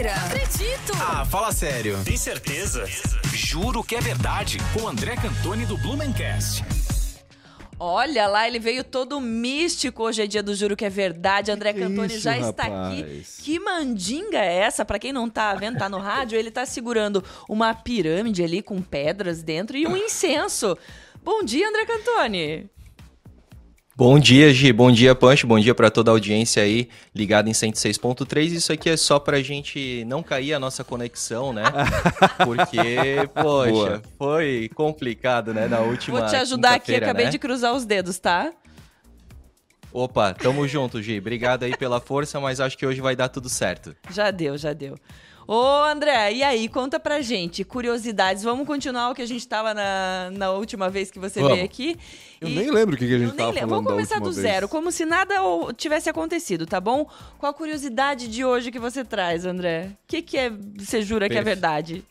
Mentira! Não acredito! Ah, fala sério. Tem certeza? Juro que é verdade. Com André Cantoni do Blumencast. Olha lá, ele veio todo místico. Hoje é dia do Juro que é verdade. André Que Cantoni isso, já está rapaz? aqui. Que mandinga é essa? Pra quem não tá vendo, tá no rádio, ele tá segurando uma pirâmide ali com pedras dentro e um incenso. Bom dia, André Cantoni. Bom dia, Gi. Bom dia, Punch. Bom dia para toda a audiência aí ligada em 106.3. Isso aqui é só pra gente não cair a nossa conexão, né? Porque, poxa, Boa. foi complicado, né? Na última Vou te ajudar aqui, quinta-feira, acabei né? de cruzar os dedos, tá? Opa, tamo junto, Gi. Obrigado aí pela força, mas acho que hoje vai dar tudo certo. Já deu, já deu. Ô, André, e aí, conta pra gente, curiosidades. Vamos continuar o que a gente tava na, na última vez que você Vamos. veio aqui. Eu E- nem lembro o que, que a Eu gente nem tava falando Vamos começar da do zero, vez. como se nada tivesse acontecido, tá bom? Qual a curiosidade de hoje que você traz, André? O que, que é, você jura que é Perfe- verdade?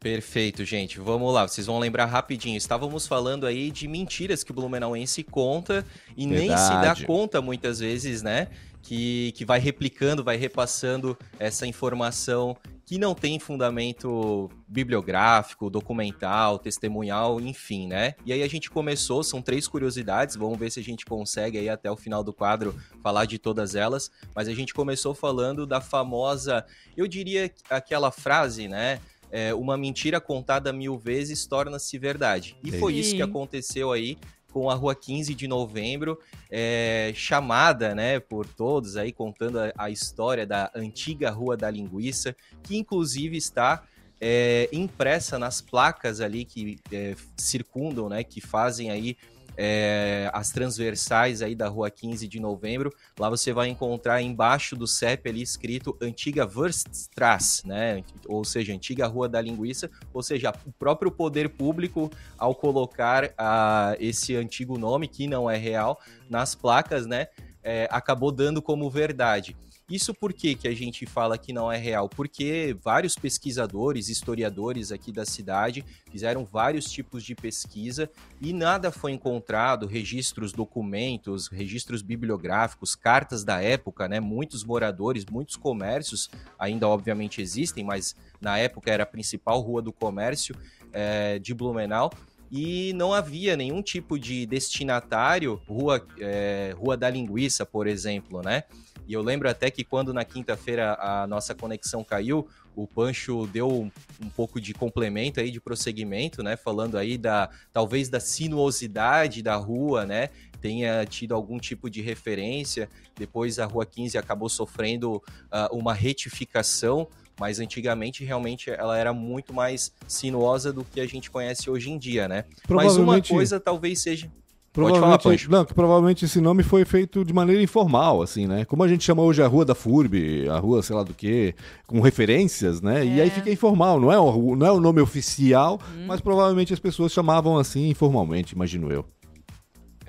Perfeito, gente. Vamos lá, vocês vão lembrar rapidinho. Estávamos falando aí de mentiras que o Blumenauense conta e nem se dá Verdade. conta muitas vezes, né? Que, que vai replicando, vai repassando essa informação que não tem fundamento bibliográfico, documental, testemunhal, enfim, né? E aí a gente começou, são três curiosidades, vamos ver se a gente consegue aí até o final do quadro falar de todas elas, mas a gente começou falando da famosa, eu diria aquela frase, né? É, uma mentira contada mil vezes torna-se verdade. E foi isso que Sim. aconteceu aí com a Rua 15 de Novembro, é, chamada, né, por todos aí contando a, a história da antiga Rua da Linguiça, que inclusive está é, impressa nas placas ali que é, circundam, né, que fazem aí é, as transversais aí da Rua 15 de Novembro. Lá você vai encontrar embaixo do CEP ali escrito Antiga Wurststrasse, né? Ou seja, Antiga Rua da Linguiça. Ou seja, o próprio poder público, ao colocar ah, esse antigo nome, que não é real, nas placas, né? é, acabou dando como verdade. Isso por que, que a gente fala que não é real? Porque vários pesquisadores, historiadores aqui da cidade fizeram vários tipos de pesquisa e nada foi encontrado, registros, documentos, registros bibliográficos, cartas da época, né? Muitos moradores, muitos comércios ainda obviamente existem, mas na época era a principal rua do comércio eh, de Blumenau e não havia nenhum tipo de destinatário, rua, eh, rua da linguiça, por exemplo, né? E eu lembro até que quando na quinta-feira a nossa conexão caiu, o Pancho deu um, um pouco de complemento aí, de prosseguimento, né? Falando aí da talvez da sinuosidade da rua, né? Tenha tido algum tipo de referência. Depois a Rua 15 acabou sofrendo ah, uma retificação, mas antigamente realmente ela era muito mais sinuosa do que a gente conhece hoje em dia, né? Mas uma coisa talvez seja. Pode falar, Pancho. não, que provavelmente esse nome foi feito de maneira informal, assim, né? Como a gente chama hoje a Rua da FURB, a Rua sei lá do que, com referências, né? E É. aí fica informal, não é o, não é o nome oficial, Hum. mas provavelmente as pessoas chamavam assim informalmente, imagino eu.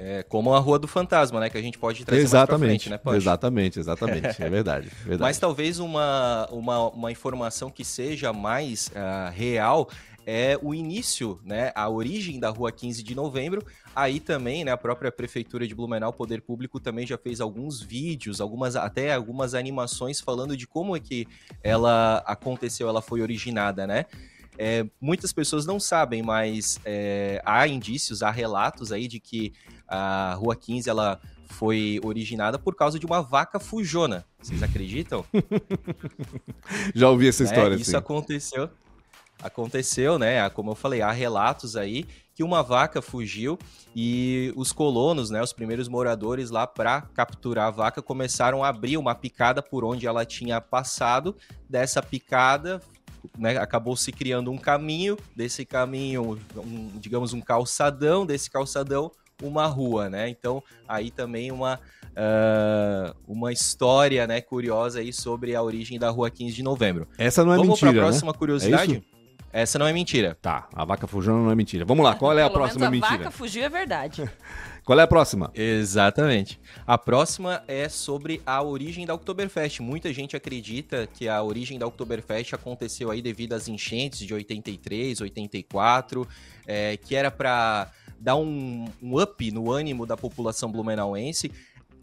É, como a Rua do Fantasma, né? Que a gente pode trazer mais exatamente, pra frente, né, Pancho? exatamente, exatamente, é verdade, verdade. Mas talvez uma, uma, uma informação que seja mais ah, real é o início, né, a origem da Rua 15 de Novembro. Aí também, né, a própria Prefeitura de Blumenau, Poder Público, também já fez alguns vídeos, algumas até algumas animações falando de como é que ela aconteceu, ela foi originada, né? É, muitas pessoas não sabem, mas é, há indícios, há relatos aí de que a Rua 15 ela foi originada por causa de uma vaca fujona. Vocês acreditam? Já ouvi essa né? história, Isso assim. aconteceu. Aconteceu, né? Como eu falei, há relatos aí que uma vaca fugiu e os colonos, né, os primeiros moradores lá para capturar a vaca começaram a abrir uma picada por onde ela tinha passado. Dessa picada, né, acabou se criando um caminho, desse caminho, um, digamos um calçadão, desse calçadão uma rua, né? Então aí também uma ah, uma história, né, curiosa aí sobre a origem da Rua 15 de Novembro. Essa não é Vamos mentira, para a né? próxima curiosidade? isso? Essa não é mentira. Tá, a vaca fujona não é mentira. Vamos lá, qual é a Pelo próxima menos a mentira? vaca fugiu é verdade. Qual é a próxima? Exatamente. A próxima é sobre a origem da Oktoberfest. Muita gente acredita que a origem da Oktoberfest aconteceu aí devido às enchentes de 83, 84, é, que era para dar um, um up no ânimo da população blumenauense.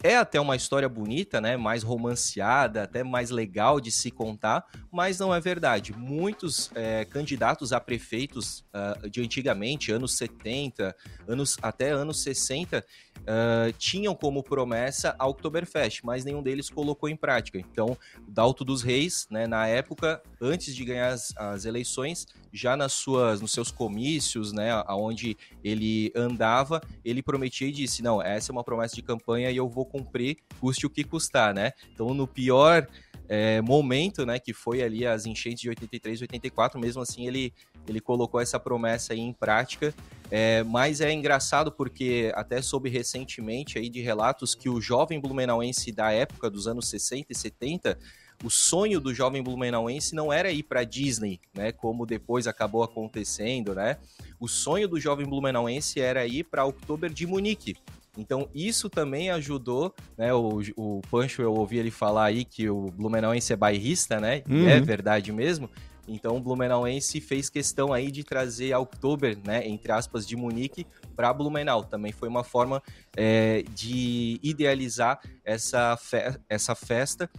É até uma história bonita, né? Mais romanceada, até mais legal de se contar, mas não é verdade. Muitos é, candidatos a prefeitos uh, de antigamente, anos 70, anos, até anos 60, uh, tinham como promessa a Oktoberfest, mas nenhum deles colocou em prática. Então, Dalto dos Reis, né, na época, antes de ganhar as, as eleições, já nas suas, nos seus comícios, né, aonde ele andava, ele prometia e disse: não, essa é uma promessa de campanha e eu vou cumprir, custe o que custar, né? Então, no pior é, momento, né, que foi ali as enchentes de 83 e 84, mesmo assim ele, ele colocou essa promessa aí em prática. É, mas é engraçado porque até soube recentemente aí de relatos que o jovem blumenauense da época dos anos 60 e 70 o sonho do jovem blumenauense não era ir para Disney, né, como depois acabou acontecendo, né? O sonho do jovem blumenauense era ir para Oktober de Munique. Então, isso também ajudou, né? O, o Pancho, eu ouvi ele falar aí que o Blumenauense é bairrista, né? Uhum. É uhum. verdade mesmo. Então, o Blumenauense fez questão aí de trazer a Oktober, né? Entre aspas, de Munique para Blumenau. Também foi uma forma é, de idealizar essa, fe essa festa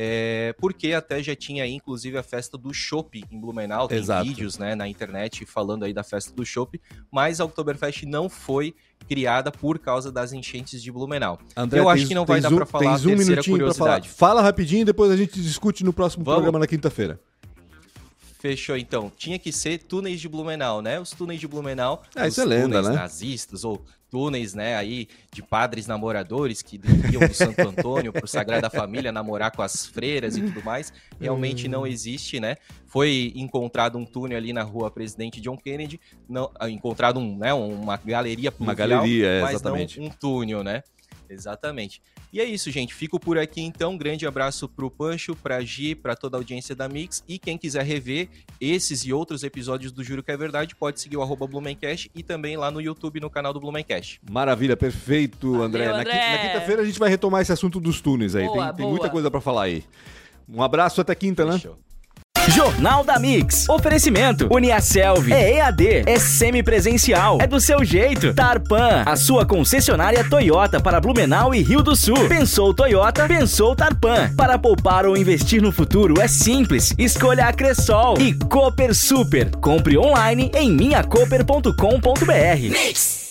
é, porque até já tinha aí, inclusive, a festa do Chopp em Blumenau, tem Exato. vídeos né, na internet falando aí da festa do Chopp, mas a Oktoberfest não foi criada por causa das enchentes de Blumenau. André, Eu acho que não vai dar para falar tens um a terceira curiosidade. Fala rapidinho, depois a gente discute no próximo Vamos. programa na quinta-feira. Fechou, então. Tinha que ser túneis de Blumenau, né? Os túneis de Blumenau. Ah, isso é lenda, né? nazistas ou túneis, né, aí de padres namoradores que iam do Santo Antônio para o Sagrada Família namorar com as freiras e tudo mais. Realmente não hum. existe, né? Foi encontrado um túnel ali na rua Presidente John Kennedy, não, ah, encontrado um, né, uma galeria pluvial, uma galeria, é, mas exatamente. não um túnel, né? Exatamente. E é isso, gente. Fico por aqui então. Grande abraço pro Pancho, pra Gi, pra toda a audiência da Mix. E quem quiser rever esses e outros episódios do Juro que é Verdade, pode seguir o arroba Blumencast e também lá no YouTube, no canal do Blumencast. Maravilha, perfeito, Valeu, André. André. Na quinta-feira a gente vai retomar esse assunto dos túneis aí. Boa, tem, tem muita coisa para falar aí. Um abraço até quinta, né? Jornal da Mix. Oferecimento. Uniaselv. É EAD. É semipresencial. É do seu jeito. Tarpan. A sua concessionária Toyota para Blumenau e Rio do Sul. Pensou Toyota? Pensou Tarpan. Para poupar ou investir no futuro é simples. Escolha a Cressol. E Cooper Super. Compre online em minhacoper.com.br. Mix.